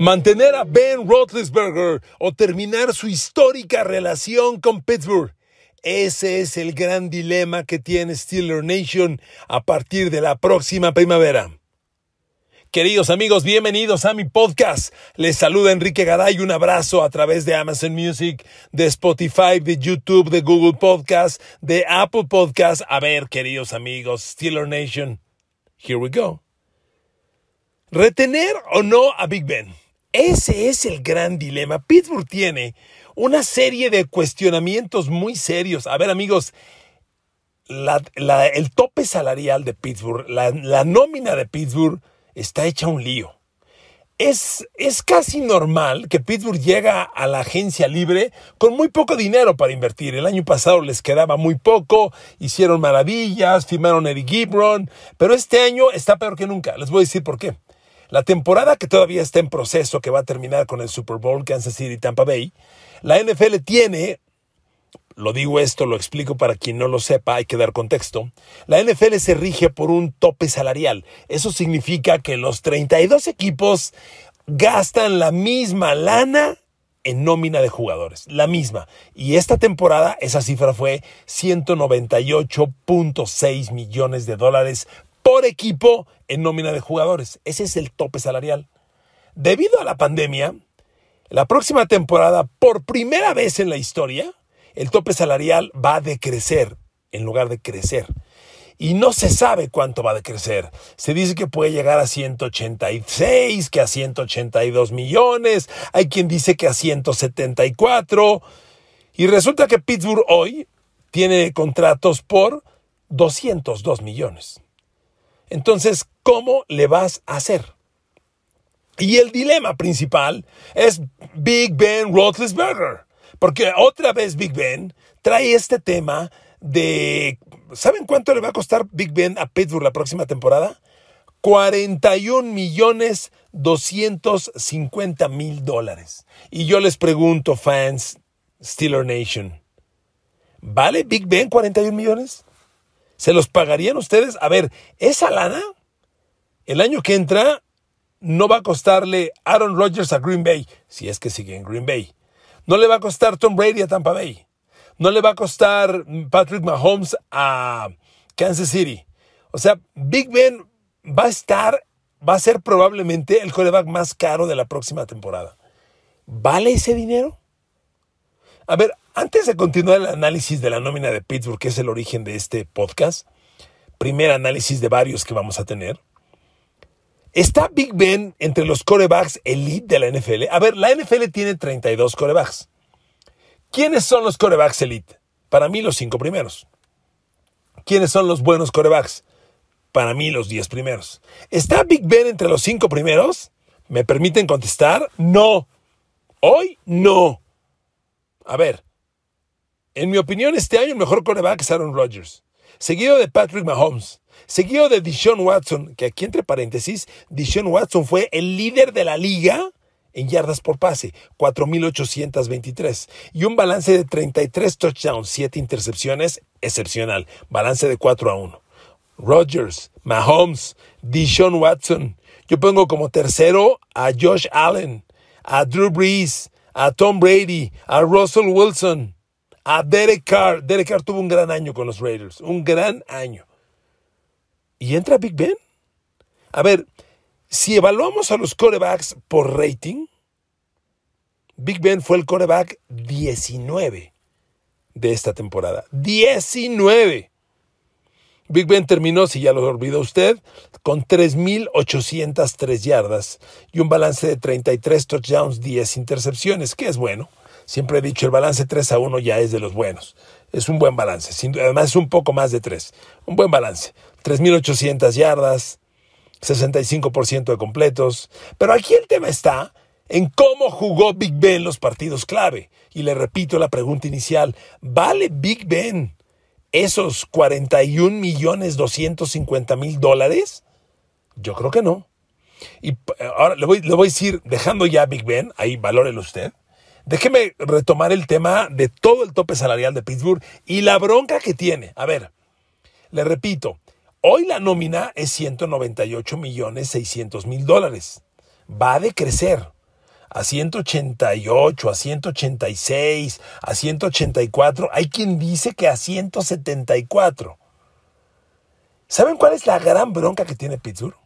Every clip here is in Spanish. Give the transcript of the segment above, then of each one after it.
Mantener a Ben Roethlisberger o terminar su histórica relación con Pittsburgh. Ese es el gran dilema que tiene Steeler Nation a partir de la próxima primavera. Queridos amigos, bienvenidos a mi podcast. Les saluda Enrique Garay. Un abrazo a través de Amazon Music, de Spotify, de YouTube, de Google Podcast, de Apple Podcast. A ver, queridos amigos, Steeler Nation, here we go. ¿Retener o no a Big Ben? Ese es el gran dilema. Pittsburgh tiene una serie de cuestionamientos muy serios. A ver amigos, el tope salarial de Pittsburgh, la, nómina de Pittsburgh está hecha un lío. Es, es, casi normal que Pittsburgh llega a la agencia libre con muy poco dinero para invertir. El año pasado les quedaba muy poco, hicieron maravillas, firmaron Eric Gibron, pero este año está peor que nunca. Les voy a decir por qué. La temporada que todavía está en proceso, que va a terminar con el Super Bowl Kansas City Tampa Bay, la NFL tiene, lo digo esto, lo explico para quien no lo sepa, hay que dar contexto, la NFL se rige por un tope salarial. Eso significa que los 32 equipos gastan la misma lana en nómina de jugadores, la misma. Y esta temporada esa cifra fue 198.6 millones de dólares por equipo en nómina de jugadores. Ese es el tope salarial. Debido a la pandemia, la próxima temporada, por primera vez en la historia, el tope salarial va a decrecer en lugar de crecer. Y no se sabe cuánto va a decrecer. Se dice que puede llegar a 186, que a 182 millones, hay quien dice que a 174. Y resulta que Pittsburgh hoy tiene contratos por 202 millones. Entonces, ¿cómo le vas a hacer? Y el dilema principal es Big Ben Roethlisberger. Porque otra vez Big Ben trae este tema de... ¿Saben cuánto le va a costar Big Ben a Pittsburgh la próxima temporada? 41 millones 250 mil dólares. Y yo les pregunto, fans, Steeler Nation, ¿vale Big Ben 41 millones? ¿Se los pagarían ustedes? A ver, esa lana, el año que entra, no va a costarle Aaron Rodgers a Green Bay, si es que sigue en Green Bay. No le va a costar Tom Brady a Tampa Bay. No le va a costar Patrick Mahomes a Kansas City. O sea, Big Ben va a estar, va a ser probablemente el coreback más caro de la próxima temporada. ¿Vale ese dinero? A ver, antes de continuar el análisis de la nómina de Pittsburgh, que es el origen de este podcast, primer análisis de varios que vamos a tener. ¿Está Big Ben entre los corebacks elite de la NFL? A ver, la NFL tiene 32 corebacks. ¿Quiénes son los corebacks elite? Para mí los cinco primeros. ¿Quiénes son los buenos corebacks? Para mí los 10 primeros. ¿Está Big Ben entre los cinco primeros? ¿Me permiten contestar? No. Hoy no. A ver, en mi opinión, este año el mejor coreback es Aaron Rodgers, seguido de Patrick Mahomes, seguido de Deshaun Watson, que aquí entre paréntesis, Deshaun Watson fue el líder de la liga en yardas por pase, 4.823, y un balance de 33 touchdowns, 7 intercepciones, excepcional, balance de 4 a 1. Rodgers, Mahomes, Deshaun Watson. Yo pongo como tercero a Josh Allen, a Drew Brees, a Tom Brady, a Russell Wilson, a Derek Carr. Derek Carr tuvo un gran año con los Raiders, un gran año. ¿Y entra Big Ben? A ver, si evaluamos a los corebacks por rating, Big Ben fue el coreback 19 de esta temporada. 19. Big Ben terminó, si ya lo olvidó usted, con 3.803 yardas y un balance de 33 touchdowns, 10 intercepciones, que es bueno. Siempre he dicho, el balance 3 a 1 ya es de los buenos. Es un buen balance. Además es un poco más de 3. Un buen balance. 3.800 yardas, 65% de completos. Pero aquí el tema está en cómo jugó Big Ben los partidos clave. Y le repito la pregunta inicial, ¿vale Big Ben esos 41 millones 250 mil dólares? Yo creo que no. Y ahora le voy, le voy a decir, dejando ya Big Ben, ahí valórelo usted. Déjeme retomar el tema de todo el tope salarial de Pittsburgh y la bronca que tiene. A ver, le repito, hoy la nómina es 198 millones 600 mil dólares. Va a decrecer. a 188, a 186, a 184. Hay quien dice que a 174. ¿Saben cuál es la gran bronca que tiene Pittsburgh?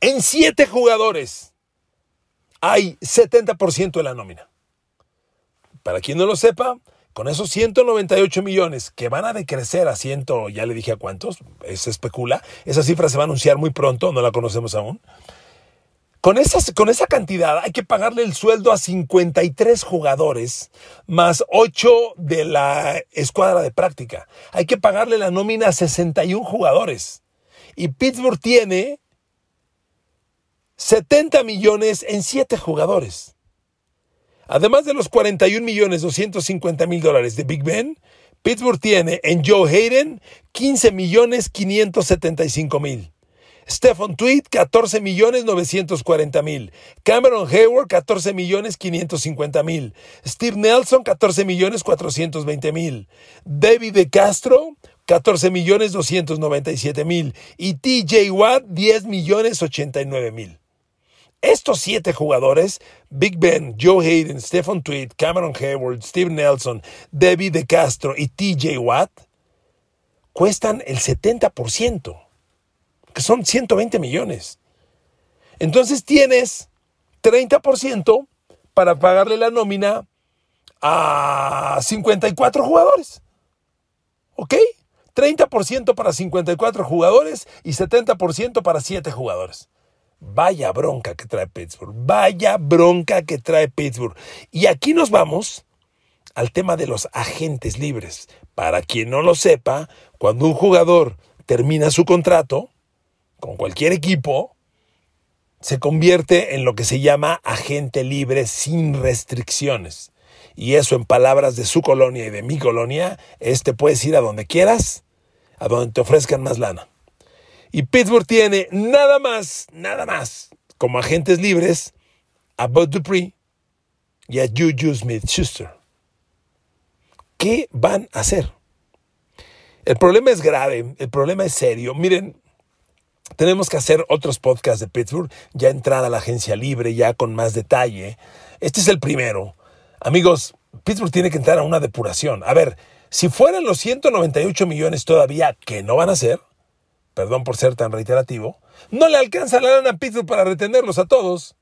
En siete jugadores hay 70% de la nómina. Para quien no lo sepa, con esos 198 millones que van a decrecer a 100, ya le dije a cuántos, se especula, esa cifra se va a anunciar muy pronto, no la conocemos aún. Con, con esa cantidad hay que pagarle el sueldo a 53 jugadores más 8 de la escuadra de práctica. Hay que pagarle la nómina a 61 jugadores. Y Pittsburgh tiene 70 millones en 7 jugadores. Además de los 41 millones 250 mil dólares de Big Ben, Pittsburgh tiene en Joe Hayden 15 millones 575 mil. Stephen Tweed, 14 millones 940 mil. Cameron Hayward, 14 millones 550 mil. Steve Nelson, 14 millones 420 mil. David De Castro, 14 millones 297 mil. Y TJ Watt, 10 millones 89 mil. Estos siete jugadores, Big Ben, Joe Hayden, Stephen Tweed, Cameron Hayward, Steve Nelson, David De Castro y TJ Watt, cuestan el 70%, que son 120 millones. Entonces tienes 30% para pagarle la nómina a 54 jugadores. ¿Ok? 30% para 54 jugadores y 70% para 7 jugadores. Vaya bronca que trae Pittsburgh. Vaya bronca que trae Pittsburgh. Y aquí nos vamos al tema de los agentes libres. Para quien no lo sepa, cuando un jugador termina su contrato con cualquier equipo, se convierte en lo que se llama agente libre sin restricciones. Y eso en palabras de su colonia y de mi colonia, este puedes ir a donde quieras, a donde te ofrezcan más lana. Y Pittsburgh tiene nada más, nada más, como agentes libres, a Bud Dupree y a Juju Smith-Schuster. ¿Qué van a hacer? El problema es grave, el problema es serio. Miren, tenemos que hacer otros podcasts de Pittsburgh, ya entrada la agencia libre, ya con más detalle. Este es el primero. Amigos, Pittsburgh tiene que entrar a una depuración. A ver, si fueran los 198 millones todavía, que no van a ser, perdón por ser tan reiterativo, no le alcanza la lana a Pittsburgh para retenerlos a todos.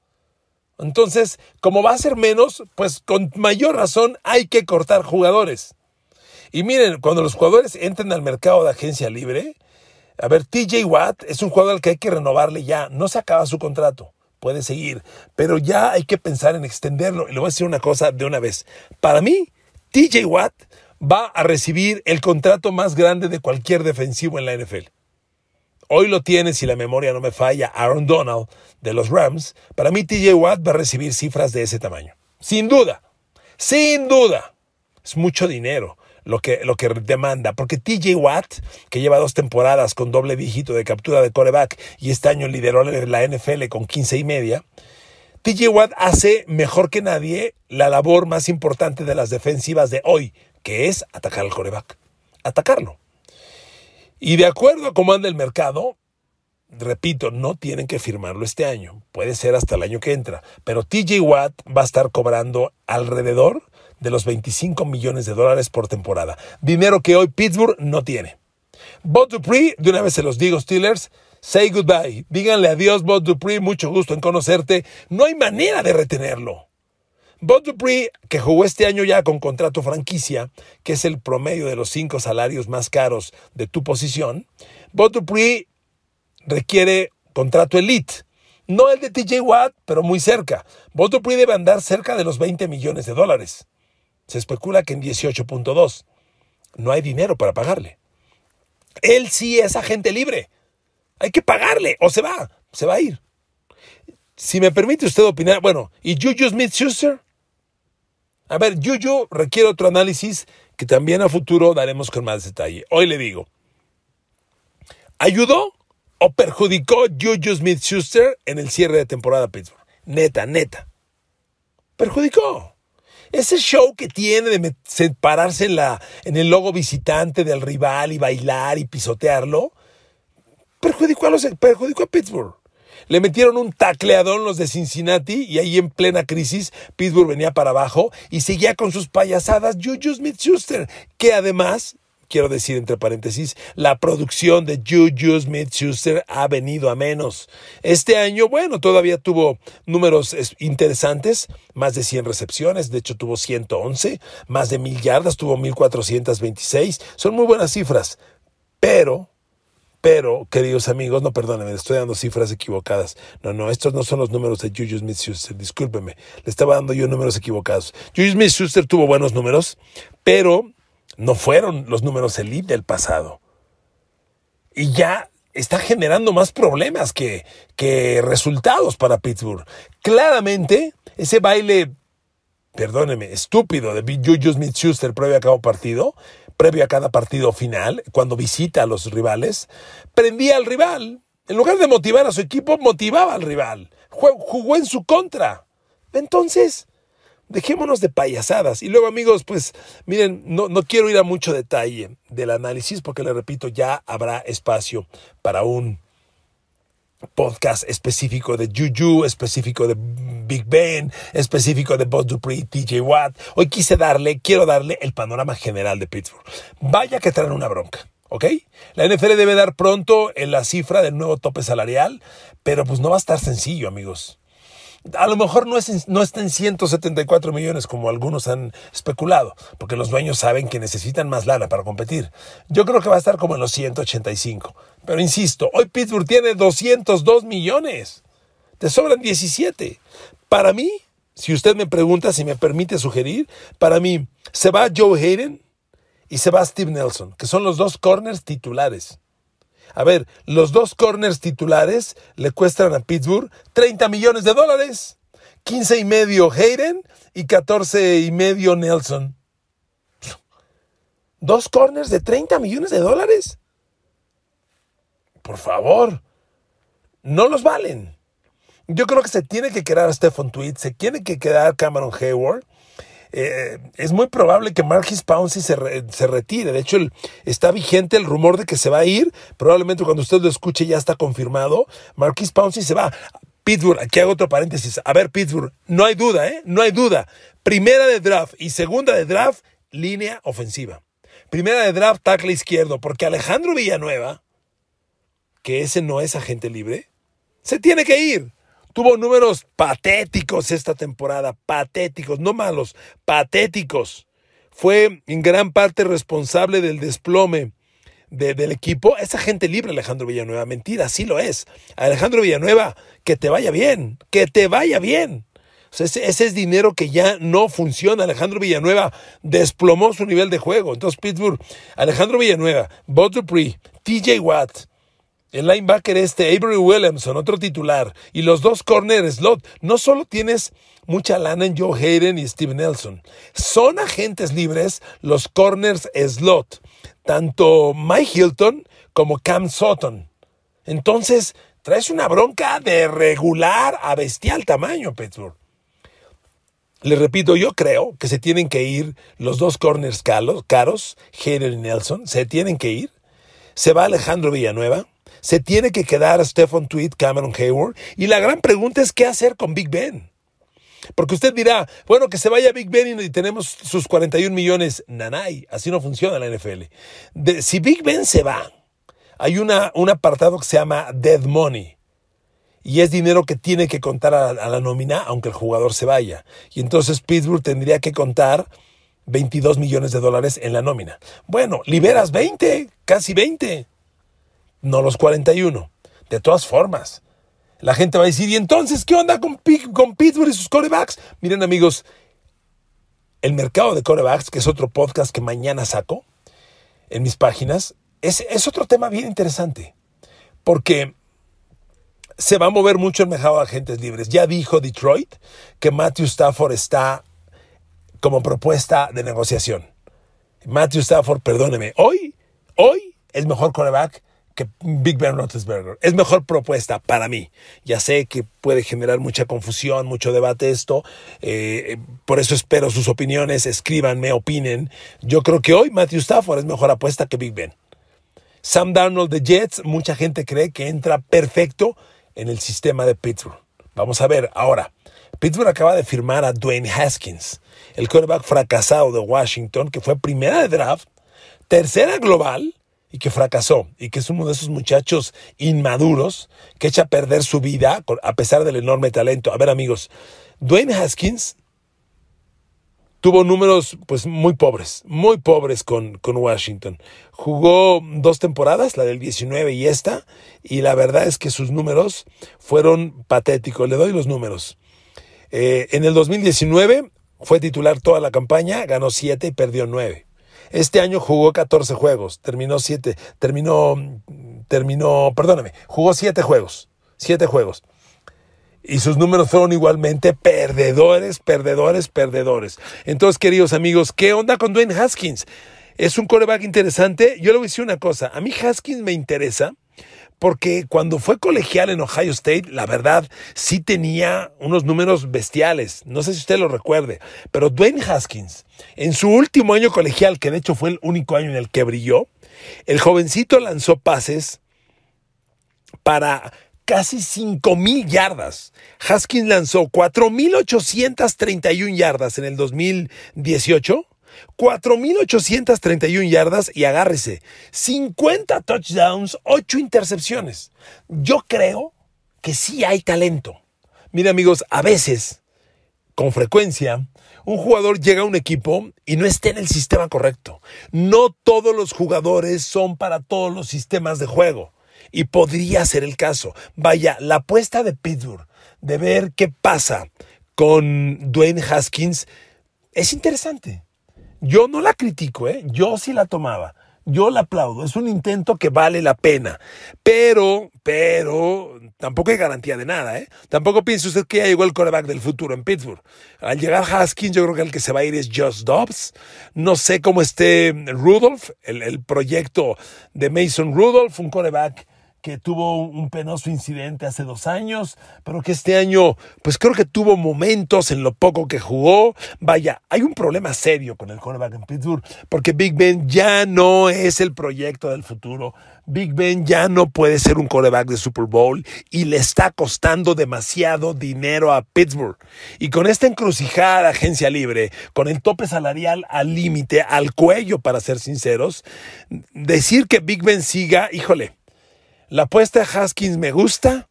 Entonces, como va a ser menos, pues con mayor razón hay que cortar jugadores. Y miren, cuando los jugadores entren al mercado de agencia libre, a ver, TJ Watt es un jugador al que hay que renovarle ya, no se acaba su contrato, puede seguir, pero ya hay que pensar en extenderlo. Y le voy a decir una cosa de una vez. Para mí, TJ Watt va a recibir el contrato más grande de cualquier defensivo en la NFL. Hoy lo tiene, si la memoria no me falla, Aaron Donald de los Rams. Para mí TJ Watt va a recibir cifras de ese tamaño. Sin duda, sin duda. Es mucho dinero lo que, lo que demanda, porque TJ Watt, que lleva dos temporadas con doble dígito de captura de coreback y este año lideró la NFL con 15 y media, TJ Watt hace mejor que nadie la labor más importante de las defensivas de hoy, que es atacar al coreback. Atacarlo. Y de acuerdo a cómo anda el mercado, repito, no tienen que firmarlo este año, puede ser hasta el año que entra, pero TJ Watt va a estar cobrando alrededor de los 25 millones de dólares por temporada, dinero que hoy Pittsburgh no tiene. Bob Dupree, de una vez se los digo, Steelers, say goodbye, díganle adiós Bob Dupree, mucho gusto en conocerte, no hay manera de retenerlo. Bob Dupree, que jugó este año ya con contrato franquicia, que es el promedio de los cinco salarios más caros de tu posición, Bob Dupree requiere contrato elite. No el de TJ Watt, pero muy cerca. Bob Dupree debe andar cerca de los 20 millones de dólares. Se especula que en 18.2. No hay dinero para pagarle. Él sí es agente libre. Hay que pagarle o se va, se va a ir. Si me permite usted opinar, bueno, ¿y Juju Smith-Schuster? A ver, Yuyu requiere otro análisis que también a futuro daremos con más detalle. Hoy le digo, ¿ayudó o perjudicó Juju Smith-Schuster en el cierre de temporada Pittsburgh? Neta, neta. Perjudicó. Ese show que tiene de separarse en, la, en el logo visitante del rival y bailar y pisotearlo, perjudicó a, los, perjudicó a Pittsburgh. Le metieron un tacleadón los de Cincinnati y ahí en plena crisis Pittsburgh venía para abajo y seguía con sus payasadas Juju Smith-Schuster, que además quiero decir entre paréntesis, la producción de Juju Smith-Schuster ha venido a menos. Este año, bueno, todavía tuvo números interesantes, más de 100 recepciones, de hecho tuvo 111, más de 1000 yardas, tuvo 1426, son muy buenas cifras, pero pero, queridos amigos, no perdónenme, estoy dando cifras equivocadas. No, no, estos no son los números de Juju Smith-Schuster, discúlpeme, le estaba dando yo números equivocados. Juju Smith-Schuster tuvo buenos números, pero no fueron los números elite del pasado. Y ya está generando más problemas que, que resultados para Pittsburgh. Claramente, ese baile, perdóneme, estúpido de Juju Smith-Schuster previo a cada partido, previo a cada partido final, cuando visita a los rivales, prendía al rival. En lugar de motivar a su equipo, motivaba al rival. Jugó en su contra. Entonces, dejémonos de payasadas. Y luego, amigos, pues miren, no, no quiero ir a mucho detalle del análisis porque, le repito, ya habrá espacio para un podcast específico de Juju, específico de Big Ben, específico de Buzz Dupree, TJ Watt. Hoy quise darle, quiero darle el panorama general de Pittsburgh. Vaya que traen una bronca. ¿ok? La NFL debe dar pronto en la cifra del nuevo tope salarial, pero pues no va a estar sencillo, amigos. A lo mejor no, es, no está en 174 millones como algunos han especulado, porque los dueños saben que necesitan más lana para competir. Yo creo que va a estar como en los 185. Pero insisto, hoy Pittsburgh tiene 202 millones. Te sobran 17. Para mí, si usted me pregunta, si me permite sugerir, para mí se va Joe Hayden y se va Steve Nelson, que son los dos corners titulares. A ver, los dos corners titulares le cuestan a Pittsburgh 30 millones de dólares. 15 y medio Hayden y 14 y medio Nelson. ¿Dos corners de 30 millones de dólares? Por favor, no los valen. Yo creo que se tiene que quedar Stephen Tweed, se tiene que quedar Cameron Hayward eh, es muy probable que Marquis Pouncey se, se, retire. De hecho, está vigente el rumor de que se va a ir. Probablemente cuando usted lo escuche ya está confirmado. Marquis Pouncey se va. Pittsburgh, aquí hago otro paréntesis. A ver, Pittsburgh, no hay duda, ¿eh? No hay duda. Primera de draft y segunda de draft, línea ofensiva. Primera de draft, tackle izquierdo, porque Alejandro Villanueva, que ese no es agente libre, se tiene que ir. Tuvo números patéticos esta temporada, patéticos, no malos, patéticos. Fue en gran parte responsable del desplome del equipo. Esa gente libre, Alejandro Villanueva. Mentira, sí lo es. Alejandro Villanueva, que te vaya bien, que te vaya bien. ese, es dinero que ya no funciona. Alejandro Villanueva desplomó su nivel de juego. Entonces, Pittsburgh, Alejandro Villanueva, Bob Dupree, TJ Watt, el linebacker este, Avery Williamson, otro titular, y los dos corner slot, no solo tienes mucha lana en Joe Hayden y Steve Nelson, son agentes libres los corners slot, tanto Mike Hilton como Cam Sutton. Entonces, traes una bronca de regular a bestial tamaño, Pittsburgh. Le repito, yo creo que se tienen que ir los dos corners caros, Hayden y Nelson, se tienen que ir. Se va Alejandro Villanueva se tiene que quedar Stephen Tweed, Cameron Hayward. Y la gran pregunta es qué hacer con Big Ben. Porque usted dirá, bueno, que se vaya Big Ben y tenemos sus 41 millones. Nanay, así no funciona la NFL. si Big Ben se va, hay una, un apartado que se llama Dead Money. Y es dinero que tiene que contar a, a la nómina aunque el jugador se vaya. Y entonces Pittsburgh tendría que contar 22 millones de dólares en la nómina. Bueno, liberas 20, casi 20 no los 41. De todas formas, la gente va a decir, ¿y entonces qué onda con, con Pittsburgh y sus corebacks? Miren amigos, el mercado de corebacks, que es otro podcast que mañana saco en mis páginas, es, es otro tema bien interesante. Porque se va a mover mucho el mercado de agentes libres. Ya dijo Detroit que Matthew Stafford está como propuesta de negociación. Matthew Stafford, perdóneme, hoy, hoy es mejor coreback que Big Ben Roethlisberger. Es mejor propuesta para mí. Ya sé que puede generar mucha confusión, mucho debate esto. Eh, por eso espero sus opiniones. Escríbanme, opinen. Yo creo que hoy Matthew Stafford es mejor apuesta que Big Ben. Sam Darnold de Jets, mucha gente cree que entra perfecto en el sistema de Pittsburgh. Vamos a ver ahora. Pittsburgh acaba de firmar a Dwayne Haskins, el quarterback fracasado de Washington, que fue primera de draft, tercera global y que fracasó, y que es uno de esos muchachos inmaduros que echa a perder su vida a pesar del enorme talento. A ver amigos, Dwayne Haskins tuvo números pues muy pobres, muy pobres con, con, Washington. Jugó dos temporadas, la del 19 y esta, y la verdad es que sus números fueron patéticos. Le doy los números. Eh, en el 2019 fue titular toda la campaña, ganó 7 y perdió 9. Este año jugó 14 juegos, terminó 7, terminó, terminó, perdóname, jugó 7 juegos, 7 juegos. Y sus números fueron igualmente perdedores, perdedores, perdedores. Entonces, queridos amigos, ¿qué onda con Dwayne Haskins? Es un coreback interesante. Yo le voy a decir una cosa. A mí Haskins me interesa porque cuando fue colegial en Ohio State, la verdad sí tenía unos números bestiales. No sé si usted lo recuerde, pero Dwayne Haskins, en su último año colegial, que de hecho fue el único año en el que brilló, el jovencito lanzó pases para casi 5.000 yardas. Haskins lanzó 4.831 yardas en el 2018 4.831 yardas y agárrese, 50 touchdowns, 8 intercepciones. Yo creo que sí hay talento. Mira amigos, a veces, con frecuencia, un jugador llega a un equipo y no está en el sistema correcto. No todos los jugadores son para todos los sistemas de juego. Y podría ser el caso. Vaya, la apuesta de Pittsburgh de ver qué pasa con Dwayne Haskins es interesante. Yo no la critico, ¿eh? yo sí la tomaba. Yo la aplaudo, es un intento que vale la pena. Pero, pero, tampoco hay garantía de nada, ¿eh? Tampoco piense usted que ya llegó el coreback del futuro en Pittsburgh. Al llegar Haskins, yo creo que el que se va a ir es Josh Dobbs. No sé cómo esté Rudolph, el, el proyecto de Mason Rudolph, un coreback que tuvo un penoso incidente hace dos años, pero que este año, pues creo que tuvo momentos en lo poco que jugó. Vaya, hay un problema serio con el cornerback en Pittsburgh, porque Big Ben ya no es el proyecto del futuro. Big Ben ya no puede ser un coreback de Super Bowl y le está costando demasiado dinero a Pittsburgh. Y con esta encrucijada agencia libre, con el tope salarial al límite, al cuello, para ser sinceros, decir que Big Ben siga, híjole, la apuesta de Haskins me gusta.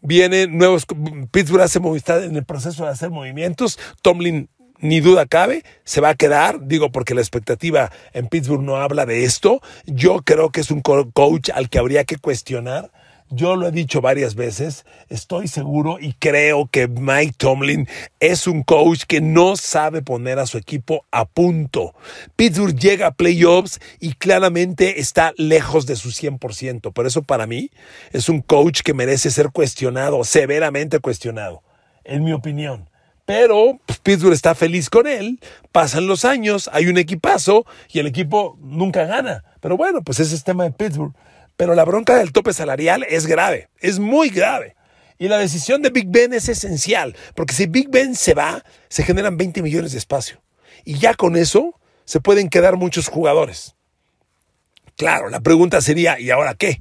Viene nuevos. Pittsburgh hace está en el proceso de hacer movimientos. Tomlin, ni duda cabe, se va a quedar. Digo, porque la expectativa en Pittsburgh no habla de esto. Yo creo que es un coach al que habría que cuestionar yo lo he dicho varias veces, estoy seguro y creo que Mike Tomlin es un coach que no sabe poner a su equipo a punto. Pittsburgh llega a playoffs y claramente está lejos de su 100%. Por eso para mí es un coach que merece ser cuestionado, severamente cuestionado, en mi opinión. Pero pues, Pittsburgh está feliz con él, pasan los años, hay un equipazo y el equipo nunca gana. Pero bueno, pues ese es tema de Pittsburgh. Pero la bronca del tope salarial es grave, es muy grave. Y la decisión de Big Ben es esencial, porque si Big Ben se va, se generan 20 millones de espacio. Y ya con eso se pueden quedar muchos jugadores. Claro, la pregunta sería, ¿y ahora qué?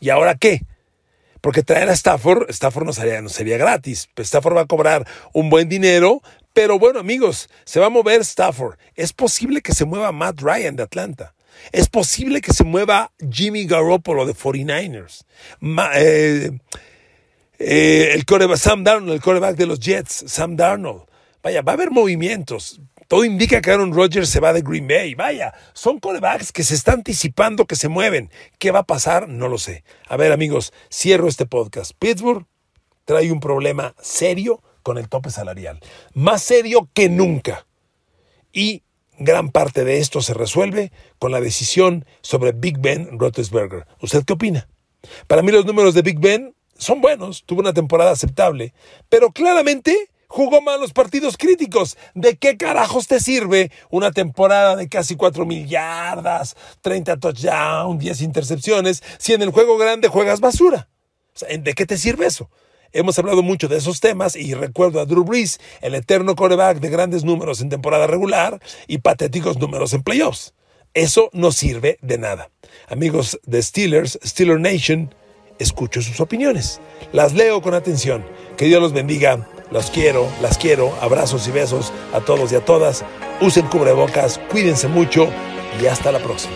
¿Y ahora qué? Porque traer a Stafford, Stafford no sería, no sería gratis. Stafford va a cobrar un buen dinero, pero bueno, amigos, se va a mover Stafford. Es posible que se mueva Matt Ryan de Atlanta. Es posible que se mueva Jimmy Garoppolo de 49ers. Eh, eh, el coreback, Sam Darnold, el coreback de los Jets, Sam Darnold. Vaya, va a haber movimientos. Todo indica que Aaron Rodgers se va de Green Bay. Vaya, son corebacks que se están anticipando que se mueven. ¿Qué va a pasar? No lo sé. A ver, amigos, cierro este podcast. Pittsburgh trae un problema serio con el tope salarial. Más serio que nunca. Y Gran parte de esto se resuelve con la decisión sobre Big Ben Roethlisberger. ¿Usted qué opina? Para mí los números de Big Ben son buenos, tuvo una temporada aceptable, pero claramente jugó mal los partidos críticos. ¿De qué carajos te sirve una temporada de casi 4 mil yardas, 30 touchdowns, 10 intercepciones, si en el juego grande juegas basura? ¿De qué te sirve eso? Hemos hablado mucho de esos temas y recuerdo a Drew Brees, el eterno coreback de grandes números en temporada regular y patéticos números en playoffs. Eso no sirve de nada. Amigos de Steelers, Steeler Nation, escucho sus opiniones. Las leo con atención. Que Dios los bendiga. Los quiero, las quiero. Abrazos y besos a todos y a todas. Usen cubrebocas, cuídense mucho y hasta la próxima.